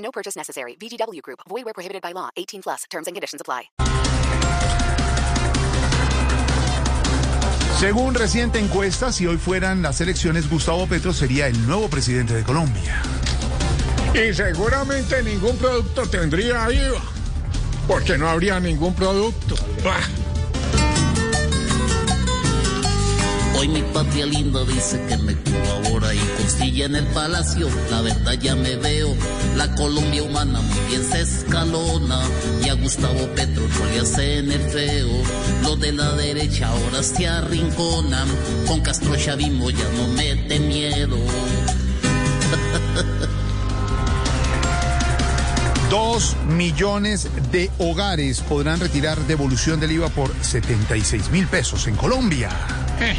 No purchase necessary. VGW Group. Void where prohibited by law. 18 plus. Terms and conditions apply. Según reciente encuesta, si hoy fueran las elecciones, Gustavo Petro sería el nuevo presidente de Colombia. Y seguramente ningún producto tendría IVA, porque no habría ningún producto. Bah. Hoy mi patria linda dice que me colabora y consigue en el palacio. La verdad ya me veo, la Colombia humana muy bien se escalona. Y a Gustavo Petro no le hacen el feo. Los de la derecha ahora se arrinconan. Con Castro Chavismo ya no mete miedo. Dos millones de hogares podrán retirar devolución del IVA por 76 mil pesos en Colombia. Eh,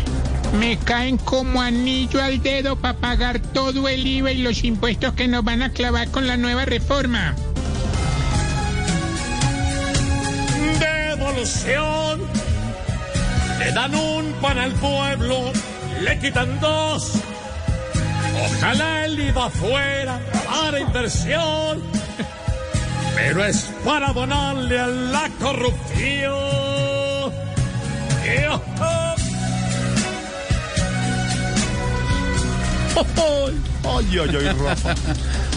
me caen como anillo al dedo para pagar todo el IVA y los impuestos que nos van a clavar con la nueva reforma. Devolución. Le dan un pan al pueblo, le quitan dos. Ojalá el IVA fuera para inversión, pero es para donarle a la corrupción. Ay, ay, ay, Rafa.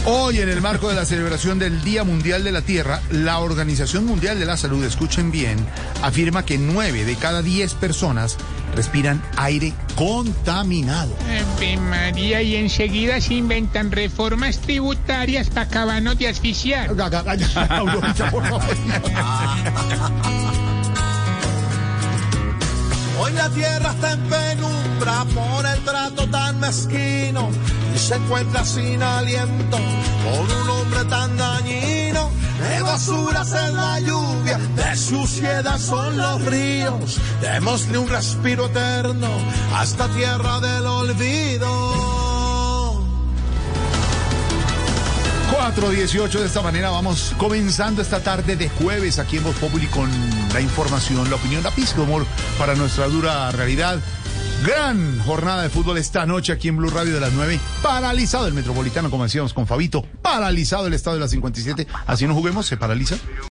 Hoy, en el marco de la celebración del Día Mundial de la Tierra, la Organización Mundial de la Salud, escuchen bien, afirma que nueve de cada diez personas respiran aire contaminado. Ave María, y enseguida se inventan reformas tributarias para acabarnos de asfixiar. Aurorita, por favor. Hoy la tierra está en penumbra por el trato tan mezquino y se encuentra sin aliento con un hombre tan dañino. De basuras en la lluvia, de suciedad son los ríos. Démosle un respiro eterno a esta tierra del olvido. 4.18 de esta manera vamos comenzando esta tarde de jueves aquí en Voz Populi con la información, la opinión, la pizca de humor para nuestra dura realidad. Gran jornada de fútbol esta noche aquí en Blue Radio de las 9. Paralizado el Metropolitano, como decíamos con Fabito. Paralizado el estado de las 57. Así no juguemos, se paraliza.